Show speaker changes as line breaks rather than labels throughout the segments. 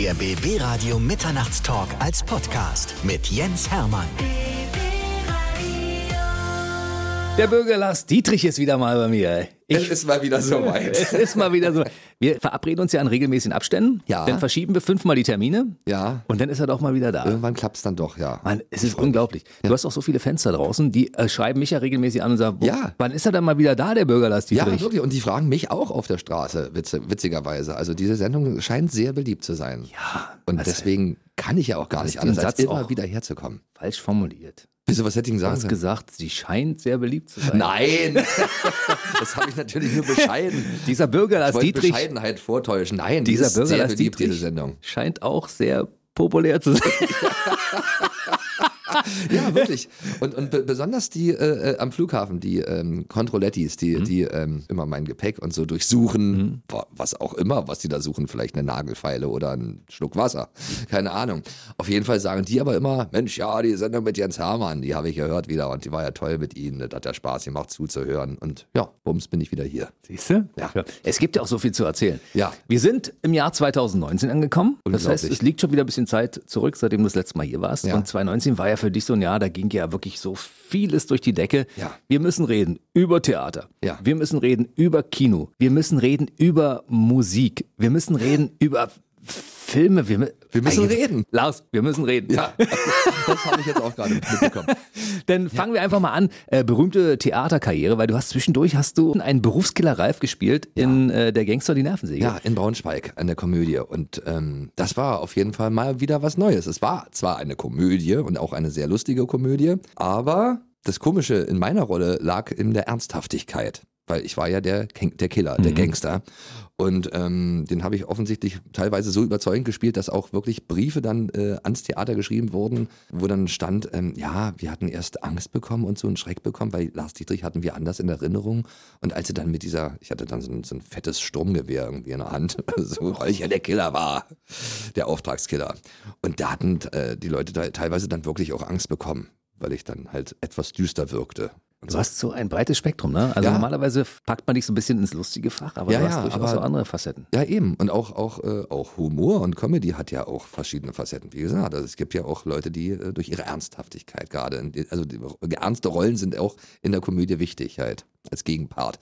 Der BB Radio Mitternachtstalk als Podcast mit Jens Hermann.
Der Bürger Lars Dietrich ist wieder mal bei mir.
Es ist mal wieder so weit.
Es ist mal wieder so. Wir verabreden uns ja an regelmäßigen Abständen.
Ja.
Dann verschieben wir fünfmal die Termine.
Ja.
Und dann ist er doch mal wieder da.
Irgendwann klappt es dann doch, ja.
Mann, es ist unglaublich. Du hast auch so viele Fans da draußen, die äh, schreiben mich ja regelmäßig an und sagen,
Ja.
wann ist er dann mal wieder da, der Bürger Lars
Ja, wirklich. Und die fragen mich auch auf der Straße, witze, witzigerweise. Also diese Sendung scheint sehr beliebt zu sein.
Ja,
Und deswegen kann ich ja auch gar nicht anders, als
Satz
immer
auch-
wieder herzukommen.
falsch formuliert.
Wieso, was hätte ich denn
Du
sagen
hast
sollen?
gesagt, sie scheint sehr beliebt zu sein.
Nein! das habe ich natürlich nur bescheiden.
Dieser Bürger
wollte
Dietrich,
Bescheidenheit vortäuschen. Nein, die
dieser
ist
Bürger
sehr beliebt,
Dietrich
diese Sendung.
scheint auch sehr populär zu sein.
Ja, wirklich. Und, und be besonders die äh, äh, am Flughafen, die ähm, Controlettis, die,
Mhm.
die ähm, immer mein Gepäck und so durchsuchen, wa- was auch immer, was die da suchen, vielleicht eine Nagelfeile oder einen Schluck Wasser, keine Ahnung. Auf jeden Fall sagen die aber immer, Mensch, ja, die Sendung mit Jens Hermann, die habe ich gehört wieder und die war ja toll mit Ihnen, das hat ja Spaß gemacht zuzuhören und ja, bums, bin ich wieder hier.
Siehst du?
Ja.
Es gibt ja auch so viel zu erzählen.
Ja.
Wir sind im Jahr 2019 angekommen. Das heißt, es liegt schon wieder ein bisschen Zeit zurück, seitdem du das letzte Mal hier warst.
Ja.
Und 2019 war ja für dich so ein Jahr, da ging ja wirklich so vieles durch die Decke.
Ja.
Wir müssen reden über Theater.
Ja.
Wir müssen reden über Kino. Wir müssen reden über Musik. Wir müssen reden über Filme. Wir,
Wir müssen reden.
Lars, wir müssen reden.
Ja, das habe ich jetzt auch gerade mitbekommen.
Dann fangen wir einfach mal an. Äh, berühmte Theaterkarriere, weil du hast zwischendurch hast du einen Berufskiller Ralf gespielt in äh, Der Gangster die Nervensäge.
Ja, in Braunschweig an der Komödie. Und ähm, das war auf jeden Fall mal wieder was Neues. Es war zwar eine Komödie und auch eine sehr lustige Komödie, aber das Komische in meiner Rolle lag in der Ernsthaftigkeit. Weil ich war ja der, der Killer, der Gangster. Und ähm, den habe ich offensichtlich teilweise so überzeugend gespielt, dass auch wirklich Briefe dann äh, ans Theater geschrieben wurden, wo dann stand, ähm, ja, wir hatten erst Angst bekommen und so einen Schreck bekommen, weil Lars Dietrich hatten wir anders in Erinnerung. Und als er dann mit dieser, ich hatte dann so ein, so ein fettes Sturmgewehr irgendwie in der Hand, so, weil ich ja der Killer war, der Auftragskiller. Und da hatten äh, die Leute da teilweise dann wirklich auch Angst bekommen, weil ich dann halt etwas düster wirkte.
Du hast so ein breites Spektrum, ne? Also
Ja.
normalerweise packt man dich so ein bisschen ins lustige Fach, aber
Ja,
du hast
ja,
durchaus
aber-
so andere Facetten.
Ja, eben. Und auch, auch, äh, auch Humor und Comedy hat ja auch verschiedene Facetten. Wie gesagt, also es gibt ja auch Leute, die äh, durch ihre Ernsthaftigkeit gerade, also die, ernste Rollen sind auch in der Komödie wichtig halt, als Gegenpart.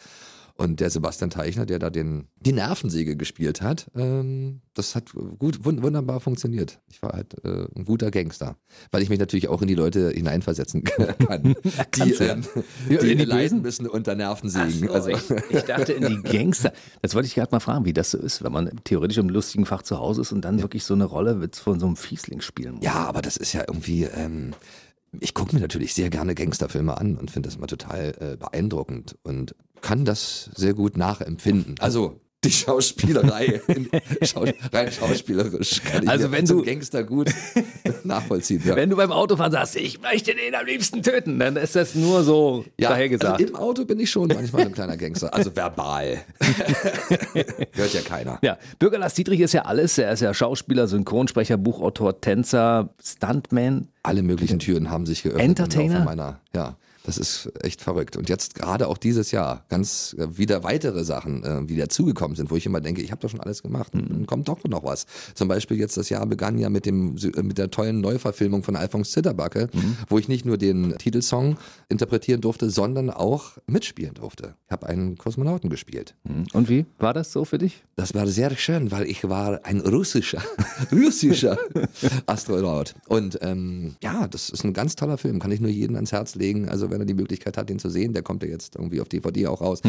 Und der Sebastian Teichner, der da den, die Nervensäge gespielt hat, ähm, das hat gut, wun wunderbar funktioniert. Ich war halt äh, ein guter Gangster, weil ich mich natürlich auch in die Leute hineinversetzen kann, die, ähm, die,
in die
leiden müssen unter Nervensägen.
So,
also,
ich, ich dachte in die Gangster. Das wollte ich gerade mal fragen, wie das so ist, wenn man theoretisch im lustigen Fach zu Hause ist und dann wirklich so eine Rolle von so einem Fiesling spielen muss.
Ja, aber das ist ja irgendwie. Ähm, ich gucke mir natürlich sehr gerne Gangsterfilme an und finde das immer total äh, beeindruckend und kann das sehr gut nachempfinden. Also die Schauspielerei, in, schau, rein schauspielerisch kann ich
Also wenn
so
du-
Gangster gut nachvollziehen. Ja.
Wenn du beim Autofahren sagst, ich möchte den am liebsten töten, dann ist das nur so
ja,
dahergesagt.
also im Auto bin ich schon manchmal ein kleiner Gangster, also verbal. Hört ja keiner.
Ja, Bürger Lars Dietrich ist ja alles. Er ist ja Schauspieler, Synchronsprecher, Buchautor, Tänzer, Stuntman.
Alle möglichen Türen haben sich geöffnet.
Entertainer?
Meiner, ja, das ist echt verrückt. Und jetzt gerade auch dieses Jahr ganz äh, wieder weitere Sachen, äh, die dazugekommen sind, wo ich immer denke, ich habe doch schon alles gemacht.
Mhm.
Dann kommt doch noch was. Zum Beispiel jetzt das Jahr begann ja mit dem äh, mit der tollen Neuverfilmung von Alphonse Zitterbacke,
Mhm.
wo ich nicht nur den Titelsong interpretieren durfte, sondern auch mitspielen durfte. Ich habe einen Kosmonauten gespielt.
Und wie war das so für dich?
Das war sehr schön, weil ich war ein russischer, russischer Astronaut. Und ähm, ja, das ist ein ganz toller Film, kann ich nur jedem ans Herz legen. Also wenn er die Möglichkeit hat, den zu sehen, der kommt ja jetzt irgendwie auf DVD auch raus,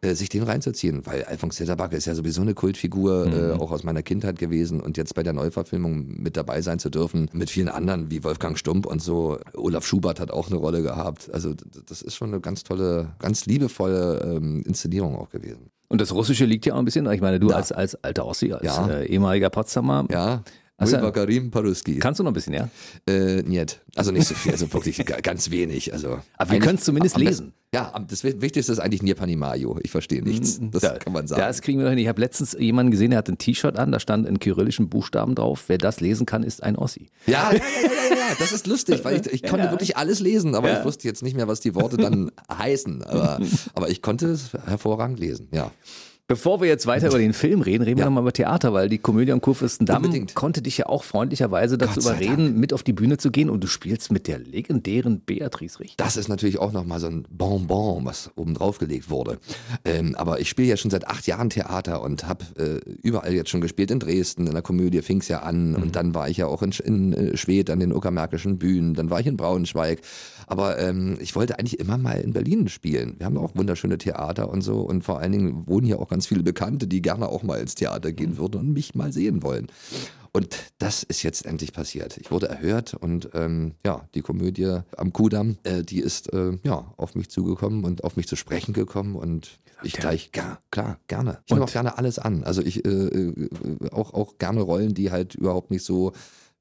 äh, sich den reinzuziehen. Weil Alphonse Zitterbacke ist ja sowieso eine Kultfigur, äh, auch aus meiner Kindheit gewesen. Und jetzt bei der Neuverfilmung mit dabei sein zu dürfen, mit vielen anderen wie Wolfgang Stump und so. Olaf Schubert hat auch eine Rolle gehabt. Also das ist schon eine ganz tolle, ganz liebevolle ähm, Inszenierung auch gewesen.
Und das Russische liegt ja auch ein bisschen. Ich meine, du
Ja.
als, als alter Ossi, als
Ja.
äh, ehemaliger Potsdamer,
Ja.
Also-
Karim Paruski.
kannst du noch ein bisschen, ja?
Äh, niet. Also nicht so viel, also wirklich ga- ganz wenig. Also
Aber wir können es zumindest
am
lesen.
Ja, das Wi- Wichtigste ist eigentlich Nirpanimayo. Ich verstehe nichts. Das
Da-
kann man sagen.
Das kriegen wir noch hin. Ich habe letztens jemanden gesehen, der hat ein T-Shirt an, da stand in kyrillischen Buchstaben drauf. Wer das lesen kann, ist ein Ossi.
ja, ja, ja, ja, ja, ja, das ist lustig, weil ich, ich konnte wirklich alles lesen, aber ich wusste jetzt nicht mehr, was die Worte dann heißen. Aber, aber ich konnte es hervorragend lesen, ja.
Bevor wir jetzt weiter über den Film reden, reden wir
Ja.
nochmal über Theater, weil die Komödie am Kurfürstendamm
Unbedingt.
konnte dich ja auch freundlicherweise dazu überreden, mit auf die Bühne zu gehen und du spielst mit der legendären Beatrice Richter.
Das ist natürlich auch nochmal so ein Bonbon, was oben drauf gelegt wurde. Ähm, aber ich spiele ja schon seit acht Jahren Theater und habe äh, überall jetzt schon gespielt. In Dresden, in der Komödie fing es ja an. Und dann war ich ja auch in, in äh, Schwedt an den uckermärkischen Bühnen. Dann war ich in Braunschweig. Aber ähm, ich wollte eigentlich immer mal in Berlin spielen. Wir haben auch wunderschöne Theater und so. Und vor allen Dingen wohnen hier auch ganz viele Bekannte, die gerne auch mal ins Theater gehen würden und mich mal sehen wollen. Und das ist jetzt endlich passiert. Ich wurde erhört und ähm, ja, die Komödie am Kudamm, äh, die ist äh, ja auf mich zugekommen und auf mich zu sprechen gekommen und ich gleich, ja, klar, gerne. Ich nehme auch gerne alles an. Also ich äh, äh, auch, auch gerne Rollen, die halt überhaupt nicht so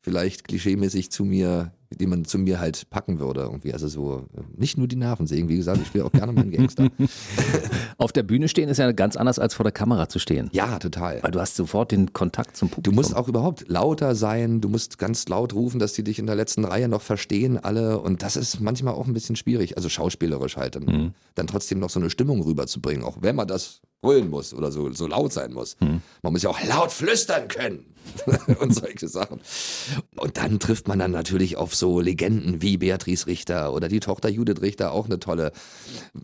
vielleicht klischeemäßig zu mir, die man zu mir halt packen würde. Irgendwie. Also so nicht nur die Nerven sägen, wie gesagt, ich spiele auch gerne mal einen Gangster.
Auf der Bühne stehen ist ja ganz anders als vor der Kamera zu stehen.
Ja, total.
Weil du hast sofort den Kontakt zum
Du
Publikum.
musst auch überhaupt lauter sein, du musst ganz laut rufen, dass die dich in der letzten Reihe noch verstehen, alle. Und das ist manchmal auch ein bisschen schwierig, also schauspielerisch halt, dann, dann trotzdem noch so eine Stimmung rüberzubringen, auch wenn man das brüllen muss oder so, so laut sein muss. Man muss ja auch laut flüstern können und solche Sachen. Und dann trifft man dann natürlich auf so Legenden wie Beatrice Richter oder die Tochter Judith Richter, auch eine tolle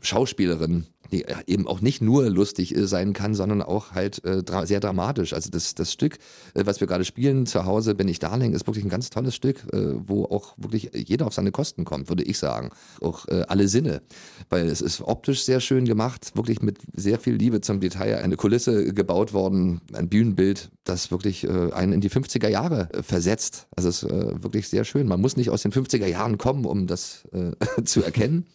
Schauspielerin, die eben auch nicht nur lustig äh, sein kann, sondern auch halt äh, sehr dramatisch. Also das, das Stück, äh, was wir gerade spielen, zu Hause bin ich Darling, ist wirklich ein ganz tolles Stück, äh, wo auch wirklich jeder auf seine Kosten kommt, würde ich sagen. Auch äh, alle Sinne. Weil es ist optisch sehr schön gemacht, wirklich mit sehr viel Liebe zum Detail. Eine Kulisse gebaut worden, ein Bühnenbild, das wirklich äh, einen in die 50er Jahre äh, versetzt. Also es ist äh, wirklich sehr schön. Man muss nicht aus den 50er Jahren kommen, um das äh, zu erkennen.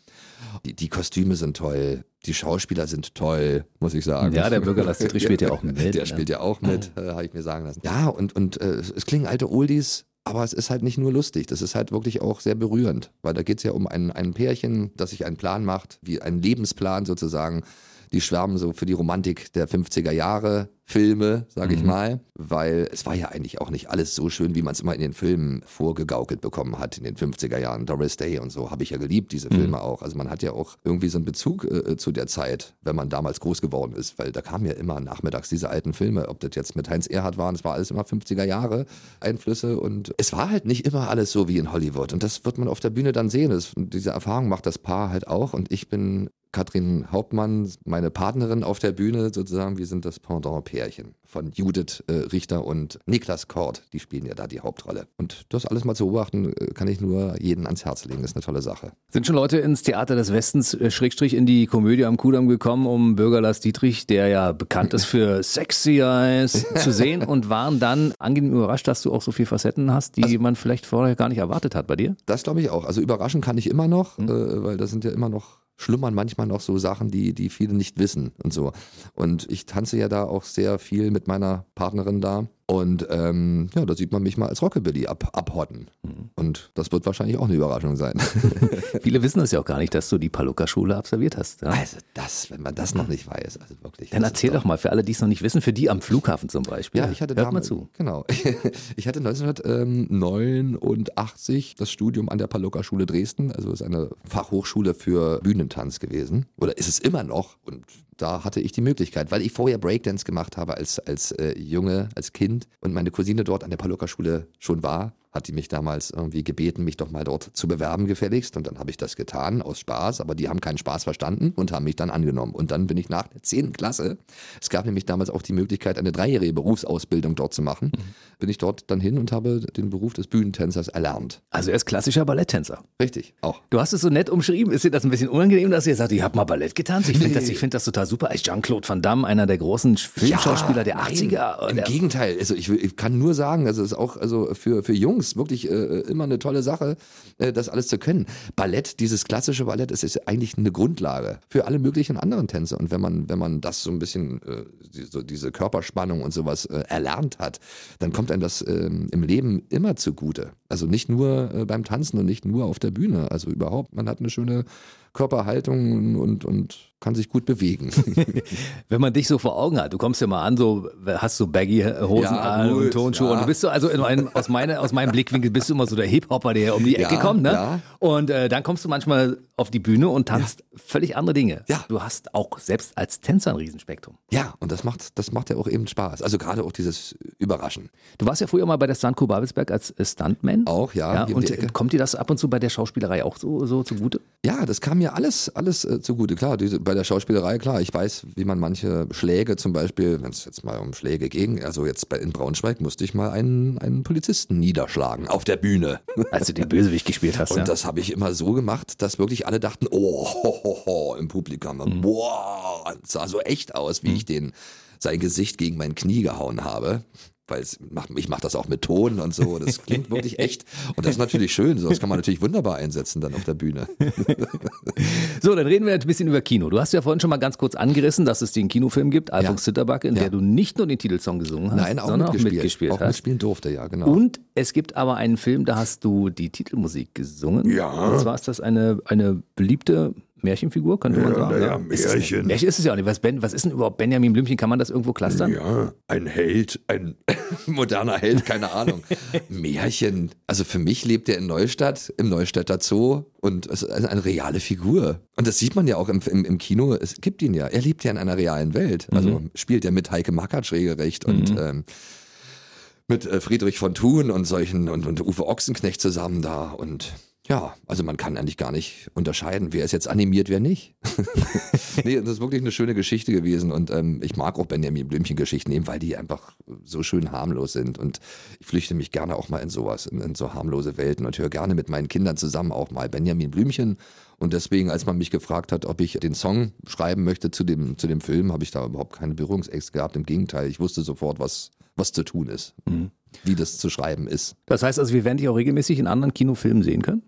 Die, die Kostüme sind toll, die Schauspieler sind toll, muss ich sagen.
Ja, der Bürger Lars Dietrich spielt ja auch mit,
Der
ne?
spielt ja auch mit, äh, habe ich mir sagen lassen. Ja, und, und äh, es es klingen alte Oldies, aber es ist halt nicht nur lustig, das ist halt wirklich auch sehr berührend, weil da geht es ja um ein, ein Pärchen, das sich einen Plan macht, wie einen Lebensplan sozusagen. Die schwärmen so für die Romantik der 50er Jahre, Filme, sage ich mal, weil es war ja eigentlich auch nicht alles so schön, wie man es immer in den Filmen vorgegaukelt bekommen hat in den 50er Jahren. Doris Day und so habe ich ja geliebt, diese Filme auch. Also man hat ja auch irgendwie so einen Bezug äh, zu der Zeit, wenn man damals groß geworden ist, weil da kamen ja immer nachmittags diese alten Filme, ob das jetzt mit Heinz Erhardt waren, es war alles immer 50er Jahre Einflüsse. Und es war halt nicht immer alles so wie in Hollywood. Und das wird man auf der Bühne dann sehen. Das, diese Erfahrung macht das Paar halt auch. Und ich bin Katrin Hauptmann, meine Partnerin auf der Bühne sozusagen. Wir sind das Pendant-Pärchen von Judith äh, Richter und Niklas Kort. Die spielen ja da die Hauptrolle. Und das alles mal zu beobachten, äh, kann ich nur jeden ans Herz legen. Das ist eine tolle Sache.
Sind schon Leute ins Theater des Westens, äh, Schrägstrich in die Komödie am Kudamm gekommen, um Bürger Lars Dietrich, der ja bekannt ist für Sexy Eyes, zu sehen und waren dann angenehm überrascht, dass du auch so viele Facetten hast, die man vielleicht vorher gar nicht erwartet hat bei dir?
Das glaube ich auch. Also überraschen kann ich immer noch, äh, weil da sind ja immer noch schlummern manchmal noch so Sachen, die, die viele nicht wissen und so. Und ich tanze ja da auch sehr viel mit meiner Partnerin da. Und ähm, ja, da sieht man mich mal als Rockabilly ab, abhotten. Und das wird wahrscheinlich auch eine Überraschung sein.
Viele wissen es ja auch gar nicht, dass du die Paluca-Schule absolviert hast. Ja?
Also das, wenn man das noch nicht weiß, also wirklich.
Dann erzähl doch mal für alle, die es noch nicht wissen, für die am Flughafen zum Beispiel.
Ja, ich hatte
Hört mal
damals,
zu.
Genau. Ich hatte 1989 das Studium an der Paluca-Schule Dresden, also ist eine Fachhochschule für Bühnentanz gewesen. Oder ist es immer noch? Und da hatte ich die Möglichkeit, weil ich vorher Breakdance gemacht habe als, als äh, Junge, als Kind und meine Cousine dort an der Paluca-Schule schon war, hat die mich damals irgendwie gebeten, mich doch mal dort zu bewerben gefälligst. Und dann habe ich das getan aus Spaß, aber die haben keinen Spaß verstanden und haben mich dann angenommen. Und dann bin ich nach der 10. Klasse, es gab nämlich damals auch die Möglichkeit, eine dreijährige Berufsausbildung dort zu machen, bin ich dort dann hin und habe den Beruf des Bühnentänzers erlernt.
Also er ist klassischer Balletttänzer.
Richtig, auch.
Du hast es so nett umschrieben. Ist dir das ein bisschen unangenehm, dass ihr sagt, ich habe mal Ballett getanzt? Ich finde
Nee.
das, ich find das total super. Als Jean-Claude Van Damme, einer der großen Filmschauspieler der
nein,
80er.
Im
der-
Gegenteil, also ich, ich kann nur sagen, also es ist auch also für, für Jungs wirklich äh, immer eine tolle Sache, äh, das alles zu können. Ballett, dieses klassische Ballett, ist, ist eigentlich eine Grundlage für alle möglichen anderen Tänze. Und wenn man, wenn man das so ein bisschen, äh, die, so diese Körperspannung und sowas äh, erlernt hat, dann kommt einem das ähm, im Leben immer zugute. Also nicht nur äh, beim Tanzen und nicht nur auf der Bühne. Also überhaupt, man hat eine schöne Körperhaltung und, und kann sich gut bewegen.
Wenn man dich so vor Augen hat, du kommst ja mal an, so hast so Baggy-Hosen
Ja,
an und
gut,
Tonschuhe
ja.
und du bist so, also in meinem, aus, meine, aus meinem Blickwinkel bist du immer so der Hip-Hopper, der um die Ecke
Ja,
kommt, ne? Und äh, dann kommst du manchmal auf die Bühne und tanzt völlig andere Dinge.
Ja.
Du hast auch selbst als Tänzer ein Riesenspektrum.
Ja, und das macht, das macht ja auch eben Spaß. Also gerade auch dieses Überraschen.
Du warst ja früher mal bei der Stuntco Babelsberg als äh, Stuntman.
Auch, ja, um
und
die Ecke.
kommt dir das ab und zu bei der Schauspielerei auch so, so zugute?
Ja, das kam mir alles, alles äh, zugute. Klar, diese, bei der Schauspielerei, klar, ich weiß, wie man manche Schläge zum Beispiel, wenn es jetzt mal um Schläge ging, also jetzt bei, in Braunschweig musste ich mal einen, einen Polizisten niederschlagen auf der Bühne.
Als du den Bösewicht gespielt hast.
Und
ja.
das habe ich immer so gemacht, dass wirklich alle dachten, oh, ho, ho, ho, im Publikum,
Mhm.
boah, es sah so echt aus, wie ich den sein Gesicht gegen mein Knie gehauen habe. Weil es macht, ich mache das auch mit Ton und so. Das klingt wirklich echt. Und das ist natürlich schön. So, das kann man natürlich wunderbar einsetzen dann auf der Bühne.
So, dann reden wir ein bisschen über Kino. Du hast ja vorhin schon mal ganz kurz angerissen, dass es den Kinofilm gibt, Alfons
Ja.
Zitterbacke, in
Ja.
der du nicht nur den Titelsong gesungen hast,
Nein, auch
sondern
mitgespielt.
auch mitgespielt
auch
hast.
mitspielen durfte, ja, genau.
Und es gibt aber einen Film, da hast du die Titelmusik gesungen.
Ja.
Und zwar ist das eine, eine beliebte Märchenfigur, könnte man sagen.
na ja,
Ist es-
Märchen.
Märchen ist es ja auch nicht. Was, ben, was ist denn überhaupt Benjamin Blümchen? Kann man das irgendwo clustern?
Ja, ein Held, ein
moderner Held, keine Ahnung. Märchen. Also für mich lebt er in Neustadt, im Neustädter Zoo und es ist eine, reale Figur. Und das sieht man ja auch im, im, im Kino. Es gibt ihn ja. Er lebt ja in einer realen Welt. Also spielt er mit Heike Makatsch regelrecht und ähm, mit äh, Friedrich von Thun und solchen und, und Uwe Ochsenknecht zusammen da und ja, also man kann eigentlich gar nicht unterscheiden, wer ist jetzt animiert, wer nicht. nee, das ist wirklich eine schöne Geschichte gewesen und ähm, ich mag auch Benjamin Blümchen Geschichten eben, weil die einfach so schön harmlos sind und ich flüchte mich gerne auch mal in sowas, in, in so harmlose Welten und höre gerne mit meinen Kindern zusammen auch mal Benjamin Blümchen und deswegen, als man mich gefragt hat, ob ich den Song schreiben möchte zu dem, zu dem Film, habe ich da überhaupt keine Berührungsängste gehabt, im Gegenteil, ich wusste sofort, was, was zu tun ist, wie das zu schreiben ist.
Das heißt also, wir werden dich auch regelmäßig in anderen Kinofilmen sehen können?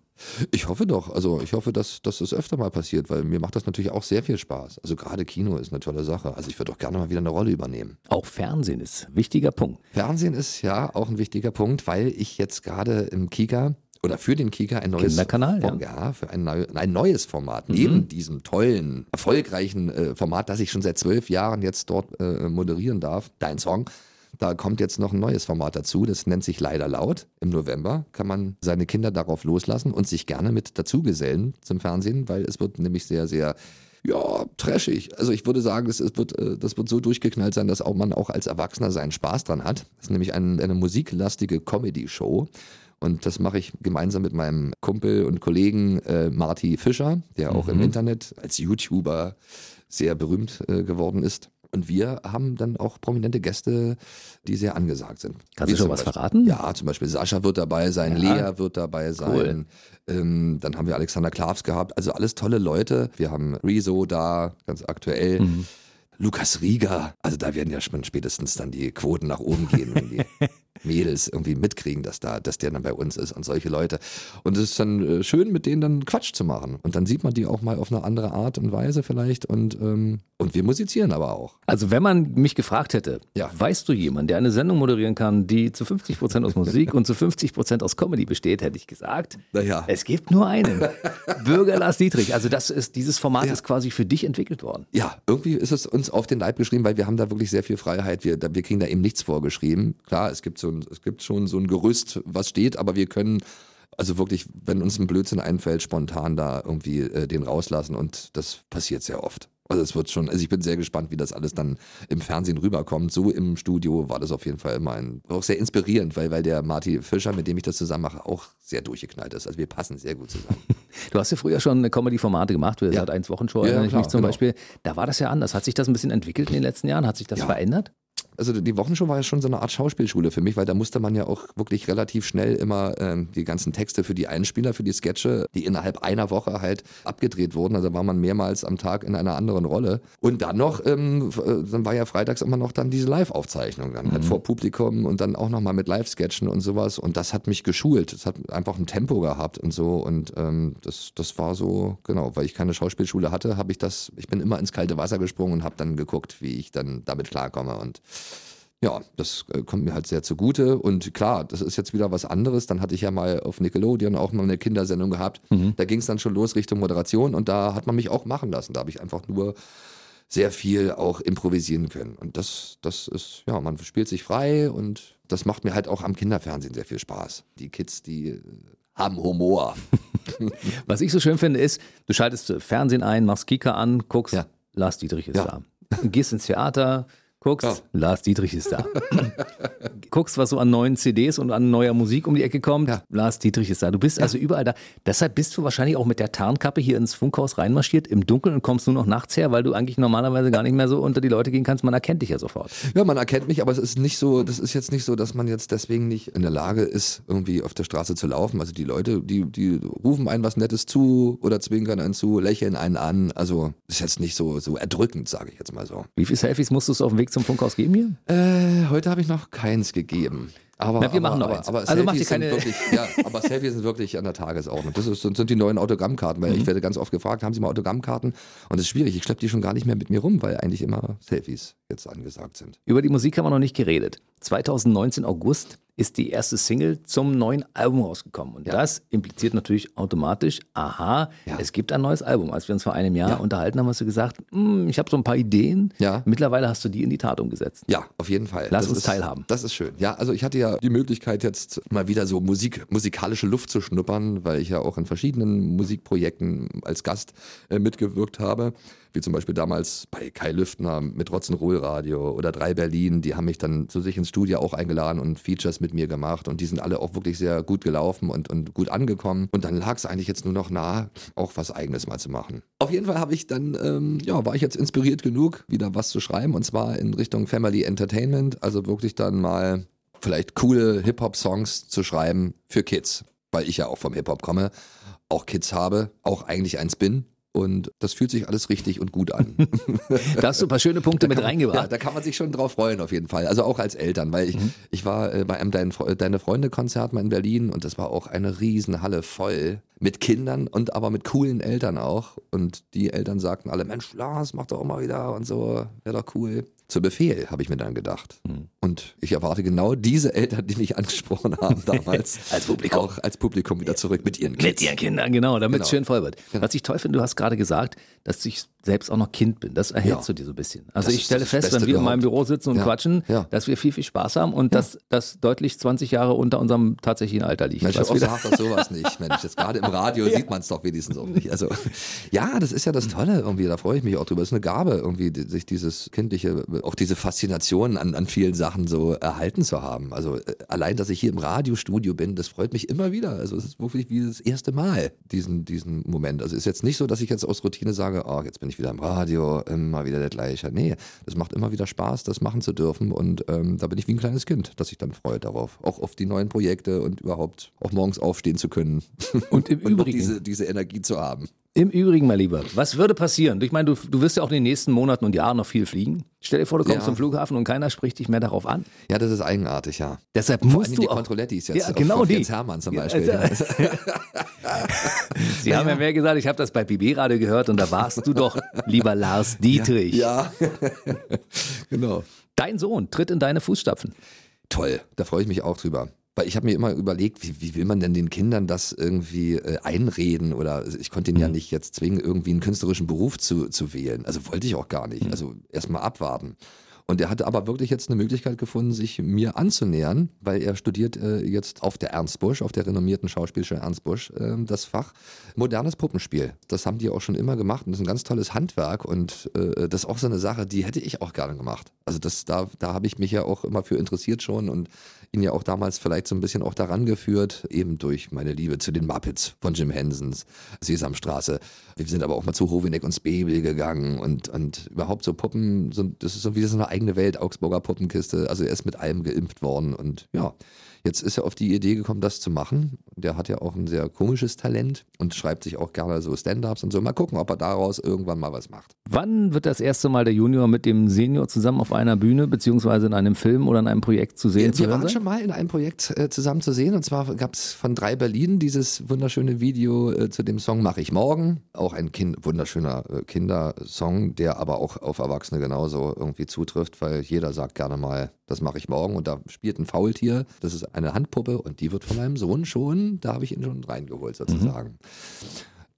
Ich hoffe doch. Also ich hoffe, dass, dass das öfter mal passiert, weil mir macht das natürlich auch sehr viel Spaß. Also gerade Kino ist eine tolle Sache. Also ich würde auch gerne mal wieder eine Rolle übernehmen.
Auch Fernsehen ist ein wichtiger Punkt.
Fernsehen ist ja auch ein wichtiger Punkt, weil ich jetzt gerade im Kika oder für den Kika ein neues
Kinderkanal,
Form, ja. für ein, neu, ein neues Format. Neben diesem tollen, erfolgreichen äh, Format, das ich schon seit zwölf Jahren jetzt dort äh, moderieren darf, dein Song. Da kommt jetzt noch ein neues Format dazu, das nennt sich Leider Laut. Im November kann man seine Kinder darauf loslassen und sich gerne mit dazugesellen zum Fernsehen, weil es wird nämlich sehr, sehr ja, trashig. Also ich würde sagen, das, es wird, äh, das wird so durchgeknallt sein, dass auch man auch als Erwachsener seinen Spaß dran hat. Das ist nämlich ein, eine musiklastige Comedy-Show. Und das mache ich gemeinsam mit meinem Kumpel und Kollegen äh, Marty Fischer, der auch im Internet als YouTuber sehr berühmt äh, geworden ist. Und wir haben dann auch prominente Gäste, die sehr angesagt sind.
Kannst du
Wie
schon
zum
was
Beispiel-
verraten?
Ja, zum Beispiel Sascha wird dabei sein,
Ja.
Lea wird dabei sein.
Cool.
Ähm, dann haben wir Alexander Klavs gehabt. Also alles tolle Leute. Wir haben Rezo da, ganz aktuell.
Mhm.
Lukas Rieger. Also da werden ja schon spätestens dann die Quoten nach oben gehen, wenn die Mädels irgendwie mitkriegen, dass da, dass der dann bei uns ist und solche Leute. Und es ist dann äh, schön, mit denen dann Quatsch zu machen. Und dann sieht man die auch mal auf eine andere Art und Weise vielleicht. Und, ähm, und wir musizieren aber auch.
Also wenn man mich gefragt hätte,
Ja.
weißt du jemanden, der eine Sendung moderieren kann, die zu 50 Prozent aus Musik und zu 50 Prozent aus Comedy besteht, hätte ich gesagt,
Naja.
es gibt nur einen. Bürger Lars Dietrich. Also das ist, dieses Format ist quasi für dich entwickelt worden.
Ja, irgendwie ist es uns auf den Leib geschrieben, weil wir haben da wirklich sehr viel Freiheit. Wir, da, wir kriegen da eben nichts vorgeschrieben. Klar, es gibt, so ein, es gibt schon so ein Gerüst, was steht, aber wir können also wirklich, wenn uns ein Blödsinn einfällt, spontan da irgendwie äh, den rauslassen und das passiert sehr oft. Also es wird schon, also ich bin sehr gespannt, wie das alles dann im Fernsehen rüberkommt. So im Studio war das auf jeden Fall immer ein, auch sehr inspirierend, weil, weil der Marty Fischer, mit dem ich das zusammen mache, auch sehr durchgeknallt ist. Also wir passen sehr gut zusammen.
Du hast ja früher schon Comedy-Formate gemacht, du
Ja.
seit eins Wochenshow,
Ja,
erinnere ich mich zum
genau.
Beispiel. Da war das ja anders. Hat sich das ein bisschen entwickelt in den letzten Jahren? Hat sich das
Ja.
verändert?
Also die Wochenshow war ja schon so eine Art Schauspielschule für mich, weil da musste man ja auch wirklich relativ schnell immer ähm, die ganzen Texte für die Einspieler, für die Sketche, die innerhalb einer Woche halt abgedreht wurden. Also war man mehrmals am Tag in einer anderen Rolle. Und dann noch, ähm, äh, dann war ja freitags immer noch dann diese Live-Aufzeichnung, dann halt vor Publikum und dann auch nochmal mit Live-Sketchen und sowas. Und das hat mich geschult. Das hat einfach ein Tempo gehabt und so. Und ähm, das, das war so, genau, weil ich keine Schauspielschule hatte, habe ich das, ich bin immer ins kalte Wasser gesprungen und habe dann geguckt, wie ich dann damit klarkomme. Und ja, das äh, kommt mir halt sehr zugute. Und klar, das ist jetzt wieder was anderes. Dann hatte ich ja mal auf Nickelodeon auch mal eine Kindersendung gehabt. Da ging es dann schon los Richtung Moderation und da hat man mich auch machen lassen. Da habe ich einfach nur sehr viel auch improvisieren können. Und das, das ist, ja, man spielt sich frei und das macht mir halt auch am Kinderfernsehen sehr viel Spaß. Die Kids, die äh, haben Humor.
Was ich so schön finde, ist, du schaltest Fernsehen ein, machst Kika an, guckst,
Ja.
Lars Dietrich ist
Ja.
da. Gehst ins Theater, guckst,
Ja.
Lars Dietrich ist da. guckst, was so an neuen CDs und an neuer Musik um die Ecke kommt,
Ja.
Lars Dietrich ist da. Du bist also überall da. Deshalb bist du wahrscheinlich auch mit der Tarnkappe hier ins Funkhaus reinmarschiert, im Dunkeln und kommst nur noch nachts her, weil du eigentlich normalerweise gar nicht mehr so unter die Leute gehen kannst. Man erkennt dich ja sofort.
Ja, man erkennt mich, aber es ist nicht so, das ist jetzt nicht so, dass man jetzt deswegen nicht in der Lage ist, irgendwie auf der Straße zu laufen. Also die Leute, die, die rufen einen was Nettes zu oder zwinkern einen zu, lächeln einen an. Also ist jetzt nicht so, so erdrückend, sage ich jetzt mal so.
Wie viele Selfies musstest du auf dem Weg zum Funkhaus geben hier?
Äh, heute habe ich noch keins gegeben. Aber,
Na, wir machen noch
aber,
eins.
aber,
Also
Selfies
dir keine-
sind wirklich, ja, aber Selfies sind wirklich an der Tagesordnung. Das ist, sind die neuen Autogrammkarten, weil
Mhm.
ich werde ganz oft gefragt, haben Sie mal Autogrammkarten? Und das ist schwierig. Ich schleppe die schon gar nicht mehr mit mir rum, weil eigentlich immer Selfies jetzt angesagt sind.
Über die Musik haben wir noch nicht geredet. 2019 August ist die erste Single zum neuen Album rausgekommen. Und
Ja.
das impliziert natürlich automatisch, aha,
Ja.
es gibt ein neues Album. Als wir uns vor einem Jahr
Ja.
unterhalten haben, hast du gesagt, "Hm, ich habe so ein paar Ideen.
Ja.
Mittlerweile hast du die in die Tat umgesetzt.
Ja, auf jeden Fall.
Lass
das
uns
ist,
teilhaben.
Das ist schön. Ja, also ich hatte ja die Möglichkeit jetzt mal wieder so Musik, musikalische Luft zu schnuppern, weil ich ja auch in verschiedenen Musikprojekten als Gast äh, mitgewirkt habe. Wie zum Beispiel damals bei Kai Lüftner mit Rock'n'Roll Radio oder Drei Berlin. Die haben mich dann zu sich ins Studio auch eingeladen und Features mit mir gemacht. Und die sind alle auch wirklich sehr gut gelaufen und, und gut angekommen. Und dann lag es eigentlich jetzt nur noch nahe, auch was Eigenes mal zu machen. Auf jeden Fall habe ich dann, ähm, ja, war ich jetzt inspiriert genug, wieder was zu schreiben. Und zwar in Richtung Family Entertainment. Also wirklich dann mal vielleicht coole Hip-Hop-Songs zu schreiben für Kids. Weil ich ja auch vom Hip-Hop komme, auch Kids habe, auch eigentlich eins bin. Und das fühlt sich alles richtig und gut an.
Da hast du ein paar schöne Punkte mit
Ja,
reingebracht.
da kann man sich schon drauf freuen, auf jeden Fall. Also auch als Eltern, weil ich, ich war äh, bei einem Dein, Deine Freunde-Konzert mal in Berlin und das war auch eine Riesenhalle voll mit Kindern und aber mit coolen Eltern auch. Und die Eltern sagten alle, Mensch, Lars, mach doch auch mal wieder und so, wäre doch cool. Zu Befehl, habe ich mir dann gedacht. Und ich erwarte genau diese Eltern, die mich angesprochen haben damals,
Als Publikum.
auch als Publikum wieder zurück mit ihren Kids.
Mit ihren Kindern, genau, damit es
Genau.
schön voll wird. Was ich toll finde, du hast gerade gesagt, dass ich selbst auch noch Kind bin. Das erhältst du dir so ein bisschen. Also
Das
ich stelle
das
fest,
Beste
wenn wir in meinem
überhaupt.
Büro sitzen und
Ja.
quatschen,
Ja.
dass wir viel, viel Spaß haben und dass das deutlich 20 Jahre unter unserem tatsächlichen Alter liegt.
Mensch, oft sagt doch sowas nicht, Mensch. Jetzt gerade im Radio sieht man es doch wenigstens auch nicht. Also, ja, das ist ja das Tolle irgendwie, da freue ich mich auch drüber. Es ist eine Gabe, irgendwie, sich dieses kindliche, auch diese Faszination an, an vielen Sachen so erhalten zu haben. Also, äh, allein, dass ich hier im Radiostudio bin, das freut mich immer wieder. Also, es ist wirklich wie das erste Mal, diesen, diesen Moment. Also, es ist jetzt nicht so, dass ich jetzt aus Routine sage, oh, jetzt bin ich wieder im Radio, immer wieder der gleiche. Nee, das macht immer wieder Spaß, das machen zu dürfen. Und ähm, da bin ich wie ein kleines Kind, das sich dann freut darauf. Auch auf die neuen Projekte und überhaupt auch morgens aufstehen zu können.
Und im
noch
Übrigen,
diese, diese Energie zu haben.
Im Übrigen, mein Lieber, was würde passieren? Ich meine, du, du wirst ja auch in den nächsten Monaten und Jahren noch viel fliegen. Stell dir vor, du kommst
Ja.
zum Flughafen und keiner spricht dich mehr darauf an.
Ja, das ist eigenartig, ja.
Deshalb
Vor
musst du
die
auch.
Controlettis jetzt.
Ja,
auf-
genau
auf
die.
Jens Hermann zum
Ja,
Beispiel.
also- Sie haben ja mehr gesagt, ich habe das bei BB Radio gehört und da warst du doch, lieber Lars Dietrich.
ja. genau.
Dein Sohn tritt in deine Fußstapfen.
Toll, da freue ich mich auch drüber. Weil ich habe mir immer überlegt, wie, wie will man denn den Kindern das irgendwie äh, einreden oder ich konnte ihn ja nicht jetzt zwingen, irgendwie einen künstlerischen Beruf zu, zu wählen. Also wollte ich auch gar nicht. Also erstmal abwarten. Und er hatte aber wirklich jetzt eine Möglichkeit gefunden, sich mir anzunähern, weil er studiert äh, jetzt auf der Ernst Busch, auf der renommierten Schauspielschule Ernst Busch, äh, das Fach modernes Puppenspiel. Das haben die auch schon immer gemacht und das ist ein ganz tolles Handwerk und äh, das ist auch so eine Sache, die hätte ich auch gerne gemacht. Also das, da, da habe ich mich ja auch immer für interessiert schon und ihn ja auch damals vielleicht so ein bisschen auch daran geführt, eben durch meine Liebe zu den Muppets von Jim Hensons, Sesamstraße. Wir sind aber auch mal zu Hovineck und Spebel gegangen und, und überhaupt so Puppen, so, das ist so wie so eine eigene Welt, Augsburger Puppenkiste. Also er ist mit allem geimpft worden und ja, jetzt ist er auf die Idee gekommen, das zu machen. Der hat ja auch ein sehr komisches Talent und schreibt sich auch gerne so Stand-ups und so. Mal gucken, ob er daraus irgendwann mal was macht.
Wann wird das erste Mal der Junior mit dem Senior zusammen auf einer Bühne, beziehungsweise in einem Film oder in einem Projekt zu sehen?
Wir, waren schon mal in einem Projekt äh, zusammen zu sehen und zwar gab es von drei Berlin dieses wunderschöne Video äh, zu dem Song Mach ich morgen. Auch ein kind, wunderschöner äh, Kindersong, der aber auch auf Erwachsene genauso irgendwie zutrifft, weil jeder sagt gerne mal, das mache ich morgen und da spielt ein Faultier, das ist eine Handpuppe und die wird von meinem Sohn schon, da habe ich ihn schon reingeholt sozusagen.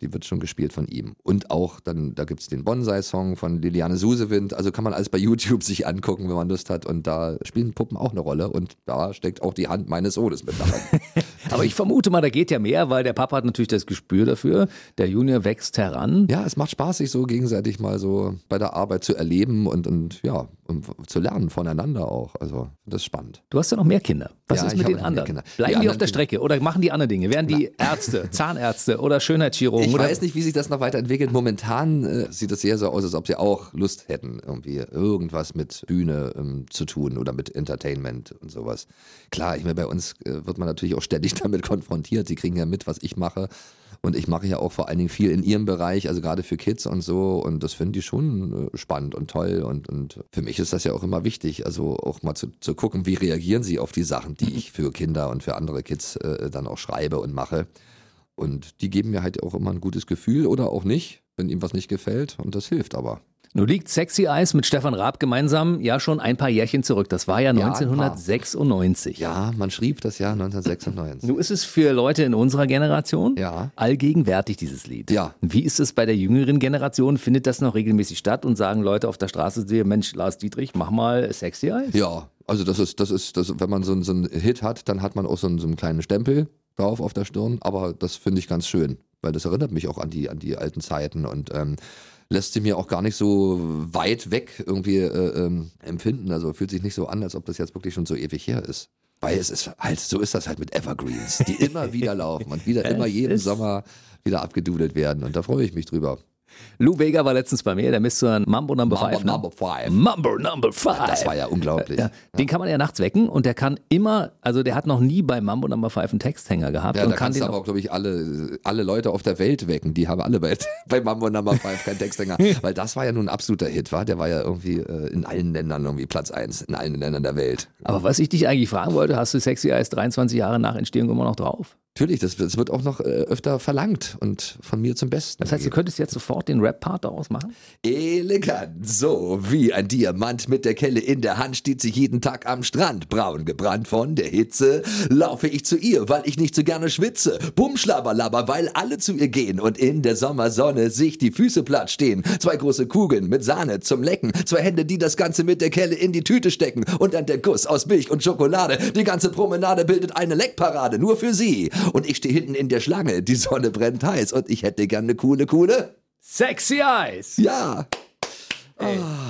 Die wird schon gespielt von ihm. Und auch dann, da gibt es den Bonsai-Song von Liliane Susewind. Also kann man alles bei YouTube sich angucken, wenn man Lust hat. Und da spielen Puppen auch eine Rolle. Und da steckt auch die Hand meines Sohnes mit dabei.
Aber ich vermute mal, da geht ja mehr, weil der Papa hat natürlich das Gespür dafür. Der Junior wächst heran.
Ja, es macht Spaß, sich so gegenseitig mal so bei der Arbeit zu erleben und, und ja, und zu lernen voneinander auch. Also das ist spannend.
Du hast ja noch mehr Kinder. Was
Ja,
ist mit den anderen?
Kinder.
Bleiben
Die
die, auf
anderen
der Strecke oder machen die andere Dinge? Werden die Ärzte, Zahnärzte oder Schönheitschirurgen?
Ich
oder
weiß nicht, wie sich das noch weiterentwickelt. Momentan äh, sieht es sehr so aus, als ob sie auch Lust hätten, irgendwie irgendwas mit Bühne ähm, zu tun oder mit Entertainment und sowas. Klar, ich meine, bei uns äh, wird man natürlich auch ständig damit konfrontiert. Sie kriegen ja mit, was ich mache. Und ich mache ja auch vor allen Dingen viel in ihrem Bereich, also gerade für Kids und so. Und das finden die schon äh, spannend und toll. Und, und für mich ist das ja auch immer wichtig, also auch mal zu, zu gucken, wie reagieren sie auf die Sachen, die ich für Kinder und für andere Kids äh, dann auch schreibe und mache. Und die geben mir halt auch immer ein gutes Gefühl oder auch nicht, wenn ihm was nicht gefällt. Und das hilft aber.
Nun liegt Sexy Eyes mit Stefan Raab gemeinsam ja schon ein paar Jährchen zurück. Das war ja
Ja, ein paar.
1996.
Ja, man schrieb das Jahr 1996.
Nun ist es für Leute in unserer Generation
Ja.
allgegenwärtig, dieses Lied.
Ja.
Wie ist es bei der jüngeren Generation? Findet das noch regelmäßig statt und sagen Leute auf der Straße Mensch, Lars Dietrich, mach mal Sexy Eyes?
Ja, also das ist, das ist, das, wenn man so, einen- so einen Hit hat, dann hat man auch so einen, so einen kleinen Stempel drauf auf der Stirn. Aber das finde ich ganz schön, weil das erinnert mich auch an die, an die alten Zeiten und ähm, lässt sie mir auch gar nicht so weit weg irgendwie äh, ähm, empfinden. Also fühlt sich nicht so an, als ob das jetzt wirklich schon so ewig her ist. Weil es ist halt, so ist das halt mit Evergreens, die immer wieder laufen und wieder immer jeden Sommer wieder abgedudelt werden. Und da freue ich mich drüber.
Lou Vega war letztens bei mir, der misst so ein Mambo Number
Mambo
5. ne?
Number Five.
Mambo Number 5.
Das war ja unglaublich.
Ja, den kann man ja nachts wecken und der kann immer, also der hat noch nie bei Mambo Number 5 einen Texthänger gehabt
Ja,
und
da
kann
kannst aber, glaube ich, alle, alle Leute auf der Welt wecken. Die haben alle bei, bei Mambo Number 5 keinen Texthänger. Weil das war ja nun ein absoluter Hit, war. Der war ja irgendwie äh, in allen Ländern irgendwie Platz 1, in allen Ländern der Welt.
Aber was ich dich eigentlich fragen wollte, hast du Sexy Eyes 23 Jahre nach Entstehung immer noch drauf?
Natürlich, das, das wird auch noch äh, öfter verlangt und von mir zum Besten.
Das heißt, du könntest jetzt sofort den Rap-Part daraus machen?
Elegant, so wie ein Diamant mit der Kelle in der Hand steht sie jeden Tag am Strand. Braun gebrannt von der Hitze, laufe ich zu ihr, weil ich nicht so gerne schwitze. Bum, schlabberlabber, weil alle zu ihr gehen und in der Sommersonne sich die Füße platt stehen. Zwei große Kugeln mit Sahne zum Lecken, zwei Hände, die das Ganze mit der Kelle in die Tüte stecken und dann der Guss aus Milch und Schokolade. Die ganze Promenade bildet eine Leckparade, nur für sie. Und ich stehe hinten in der Schlange, die Sonne brennt heiß und ich hätte gerne eine coole, coole.
Sexy Eyes!
Ja.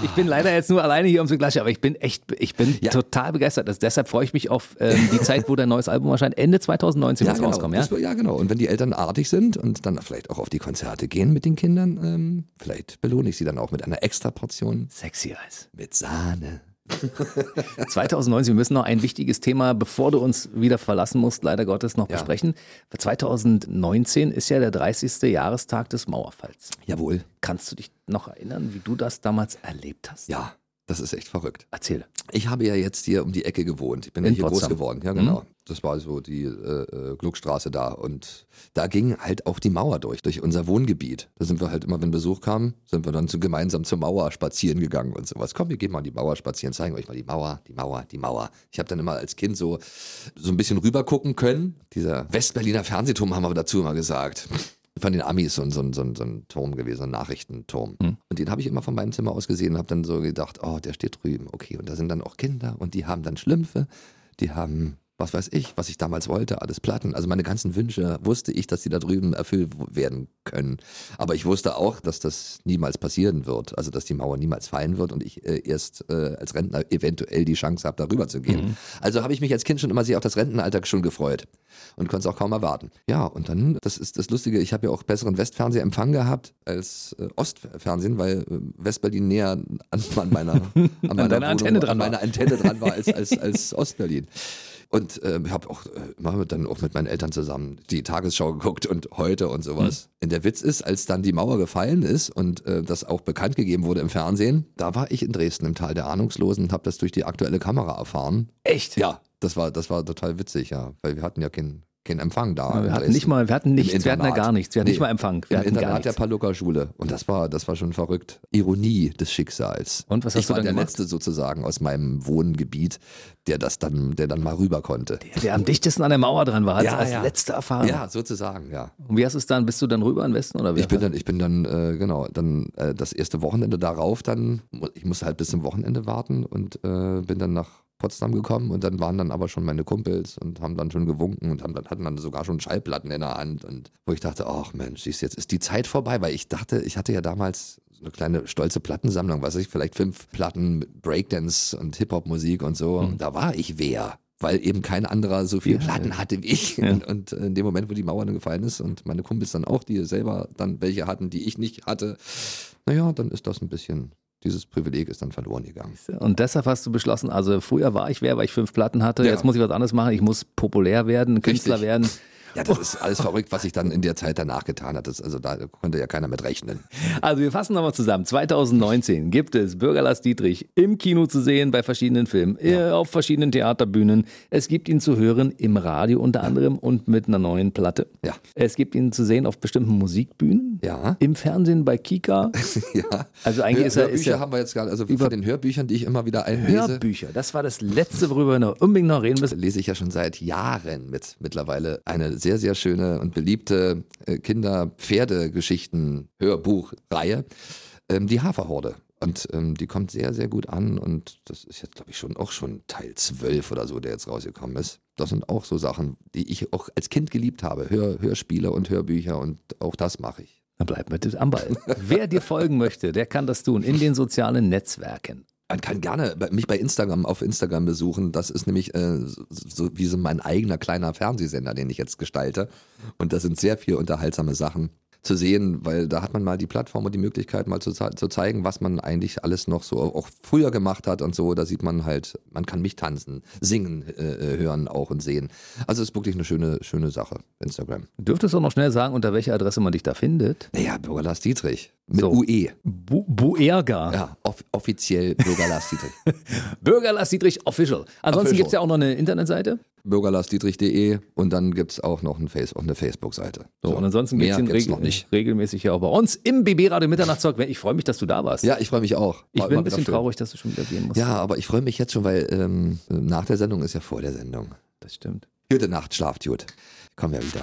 Ich bin leider jetzt nur alleine hier um so gleich, aber ich bin echt, ich bin
Ja.
total begeistert. Also deshalb freue ich mich auf ähm, die Zeit, wo dein neues Album erscheint. Ende 2019 wird es rauskommen, ja?
Das, ja, genau. Und wenn die Eltern artig sind und dann vielleicht auch auf die Konzerte gehen mit den Kindern, ähm, vielleicht belohne ich sie dann auch mit einer extra Portion
Sexy Eyes.
mit Sahne.
2019, wir müssen noch ein wichtiges Thema, bevor du uns wieder verlassen musst, leider Gottes noch
Ja.
besprechen. 2019 ist ja der 30. Jahrestag des Mauerfalls.
Jawohl.
Kannst du dich noch erinnern, wie du das damals erlebt hast?
Ja, das ist echt verrückt.
Erzähle.
Ich habe ja jetzt hier um die Ecke gewohnt. Ich bin
In
ja hier
Potsdam.
groß geworden. Ja, genau. Das war so die äh, äh, Gluckstraße da. Und da ging halt auch die Mauer durch, durch unser Wohngebiet. Da sind wir halt immer, wenn Besuch kam, sind wir dann zu, gemeinsam zur Mauer spazieren gegangen und sowas. Komm, wir gehen mal an die Mauer spazieren, zeigen euch mal die Mauer, die Mauer, die Mauer. Ich habe dann immer als Kind so, so ein bisschen rüber gucken können. Dieser Westberliner Fernsehturm haben wir dazu immer gesagt. Von den Amis so, ein- so, ein- so, ein- so ein Turm gewesen, ein Nachrichtenturm. Und den habe ich immer von meinem Zimmer aus gesehen und habe dann so gedacht, oh, der steht drüben. Okay, und da sind dann auch Kinder und die haben dann Schlümpfe, die haben, was weiß ich, was ich damals wollte, alles Platten. Also meine ganzen Wünsche wusste ich, dass die da drüben erfüllt werden können. Aber ich wusste auch, dass das niemals passieren wird. Also dass die Mauer niemals fallen wird und ich äh, erst äh, als Rentner eventuell die Chance habe, darüber zu gehen. Also habe ich mich als Kind schon immer sehr auf das Rentenalter schon gefreut und konnte es auch kaum erwarten. Ja, und dann, das ist das Lustige, ich habe ja auch besseren Westfernsehempfang gehabt als äh, Ostfernsehen, weil äh, Westberlin näher an, an meiner, an meiner
deiner Antenne dran
an
war.
meiner Antenne dran war als, als, als Ostberlin. Und äh, ich habe auch äh, immer dann auch mit meinen Eltern zusammen die Tagesschau geguckt und heute und sowas. Und der Witz ist, als dann die Mauer gefallen ist und äh, das auch bekannt gegeben wurde im Fernsehen, da war ich in Dresden im Tal der Ahnungslosen und habe das durch die aktuelle Kamera erfahren.
Echt?
Ja, das war, das war total witzig, ja. Weil wir hatten ja keinen keinen Empfang da.
Wir hatten nicht mal, wir hatten nichts, wir hatten ja gar nichts, wir hatten
Nee,
nicht mal Empfang, wir
Im Internat der
nichts.
Paluca-Schule. Und das war, das war schon verrückt. Ironie des Schicksals.
Und was hast
ich
du
war
dann
der
gemacht?
Letzte sozusagen aus meinem Wohngebiet, der das dann, der dann mal rüber konnte.
Der am dichtesten an der Mauer dran war, als,
Ja,
als
ja.
letzte Erfahrung.
Ja, sozusagen, ja.
Und wie hast du es dann, bist du dann rüber in Westen oder wie?
Ich bin dann, ich bin dann, äh, genau, dann äh, das erste Wochenende darauf dann, ich musste halt bis zum Wochenende warten und äh, bin dann nach Potsdam gekommen und dann waren dann aber schon meine Kumpels und haben dann schon gewunken und haben dann, hatten dann sogar schon Schallplatten in der Hand und wo ich dachte, ach Mensch, siehst jetzt ist die Zeit vorbei, weil ich dachte, ich hatte ja damals so eine kleine stolze Plattensammlung, was weiß ich, vielleicht fünf Platten mit Breakdance und Hip-Hop-Musik und so. Und da war ich wer. Weil eben kein anderer so viele
Ja,
Platten hatte wie ich.
Ja.
Und, und in dem Moment, wo die Mauer dann gefallen ist und meine Kumpels dann auch, die selber dann welche hatten, die ich nicht hatte, naja, dann ist das ein bisschen, dieses Privileg ist dann verloren gegangen.
Und deshalb hast du beschlossen, also früher war ich wer, weil ich fünf Platten hatte,
Ja.
jetzt muss ich was anderes machen, ich muss populär werden, Künstler
Richtig.
werden.
Ja, das ist alles verrückt, was ich dann in der Zeit danach getan hat. Das, also da konnte ja keiner mit rechnen.
Also wir fassen nochmal zusammen. 2019 gibt es Bürgerlass Dietrich im Kino zu sehen bei verschiedenen Filmen, äh, auf verschiedenen Theaterbühnen. Es gibt ihn zu hören im Radio unter anderem und mit einer neuen Platte.
Ja.
Es gibt ihn zu sehen auf bestimmten Musikbühnen.
Ja.
Im Fernsehen bei Kika.
ja.
Also eigentlich
Hör,
ist er, ist
Hörbücher
er
haben wir jetzt gerade, also
über-
von den Hörbüchern, die ich immer wieder einlese,
Hörbücher. Das war das letzte, worüber wir noch unbedingt noch reden müssen.
lese ich ja schon seit Jahren mit mittlerweile eine sehr, sehr schöne und beliebte äh, Kinder-Pferdegeschichten-Hörbuchreihe, ähm, die Haferhorde. Und ähm, die kommt sehr, sehr gut an und das ist jetzt, glaube ich, schon auch schon Teil 12 oder so, der jetzt rausgekommen ist. Das sind auch so Sachen, die ich auch als Kind geliebt habe. Hör, Hörspiele und Hörbücher und auch das mache ich.
Dann bleib mit am Ball. Wer dir folgen möchte, der kann das tun in den sozialen Netzwerken.
Man kann gerne mich bei Instagram auf Instagram besuchen. Das ist nämlich äh, so, wie so mein eigener kleiner Fernsehsender, den ich jetzt gestalte. Und da sind sehr viel unterhaltsame Sachen zu sehen, weil da hat man mal die Plattform und die Möglichkeit mal zu, zu zeigen, was man eigentlich alles noch so auch früher gemacht hat und so. Da sieht man halt, man kann mich tanzen, singen, äh, äh, hören auch und sehen. Also es ist wirklich eine schöne, schöne Sache, Instagram.
Du dürftest auch noch schnell sagen, unter welcher Adresse man dich da findet.
Naja, Bürger Lars Dietrich. Mit
So.
UE.
Bu Buerga.
Ja, off offiziell Bürger Lars Dietrich.
Bürgerlass Dietrich Official. Ansonsten gibt es ja auch noch eine Internetseite.
bürgerlarsdietrich.de und dann gibt es auch noch ein Face eine Facebook-Seite.
So, und ansonsten gibt es ihn
noch nicht.
regelmäßig ja auch bei uns im BB Radio Mitternachtstalk. Ich freue mich, dass du da warst.
Ja, ich freue mich auch.
ich
War
bin ein bisschen traurig, dass du schon wieder gehen musst.
Ja, aber ich freue mich jetzt schon, weil ähm, nach der Sendung ist ja vor der Sendung.
das stimmt.
Gute Nacht, schlaft gut. Kommen wir wieder.